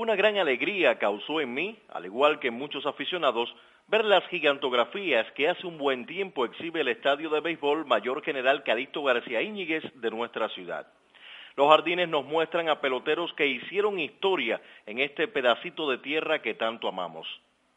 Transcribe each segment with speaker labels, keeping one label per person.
Speaker 1: Una gran alegría causó en mí, al igual que en muchos aficionados, ver las gigantografías que hace un buen tiempo exhibe el estadio de béisbol Mayor General Calixto García Íñiguez de nuestra ciudad. Los jardines nos muestran a peloteros que hicieron historia en este pedacito de tierra que tanto amamos.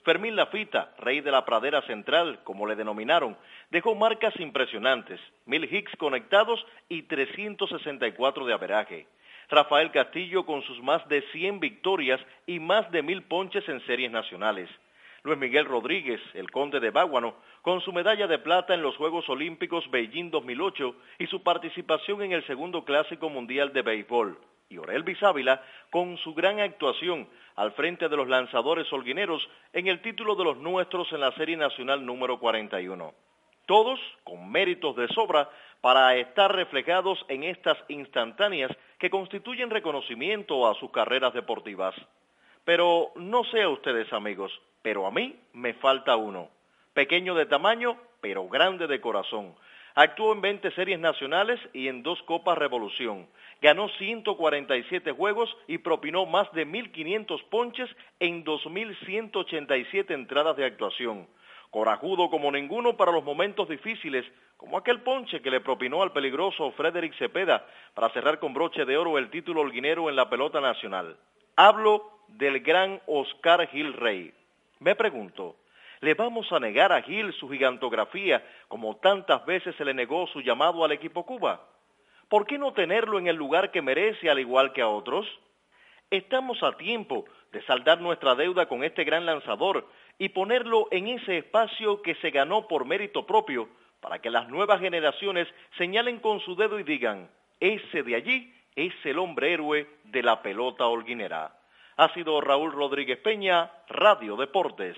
Speaker 1: Fermín Lafita, rey de la pradera central, como le denominaron, dejó marcas impresionantes, mil hits conectados y 364 de averaje. Rafael Castillo con sus más de 100 victorias y más de mil ponches en series nacionales. Luis Miguel Rodríguez, el conde de Báguano, con su medalla de plata en los Juegos Olímpicos Beijing 2008 y su participación en el segundo Clásico Mundial de Béisbol. Y Orel Bizávila con su gran actuación al frente de los lanzadores holguineros en el título de los nuestros en la Serie Nacional número 41 todos con méritos de sobra para estar reflejados en estas instantáneas que constituyen reconocimiento a sus carreras deportivas. Pero no sé a ustedes amigos, pero a mí me falta uno. Pequeño de tamaño, pero grande de corazón. Actuó en 20 series nacionales y en dos Copas Revolución. Ganó 147 juegos y propinó más de 1.500 ponches en 2.187 entradas de actuación corajudo como ninguno para los momentos difíciles, como aquel ponche que le propinó al peligroso Frederick Cepeda para cerrar con broche de oro el título holguinero en la pelota nacional. Hablo del gran Oscar Gil Rey. Me pregunto, ¿le vamos a negar a Gil su gigantografía como tantas veces se le negó su llamado al equipo Cuba? ¿Por qué no tenerlo en el lugar que merece al igual que a otros? Estamos a tiempo de saldar nuestra deuda con este gran lanzador y ponerlo en ese espacio que se ganó por mérito propio para que las nuevas generaciones señalen con su dedo y digan, ese de allí es el hombre héroe de la pelota holguinera. Ha sido Raúl Rodríguez Peña, Radio Deportes.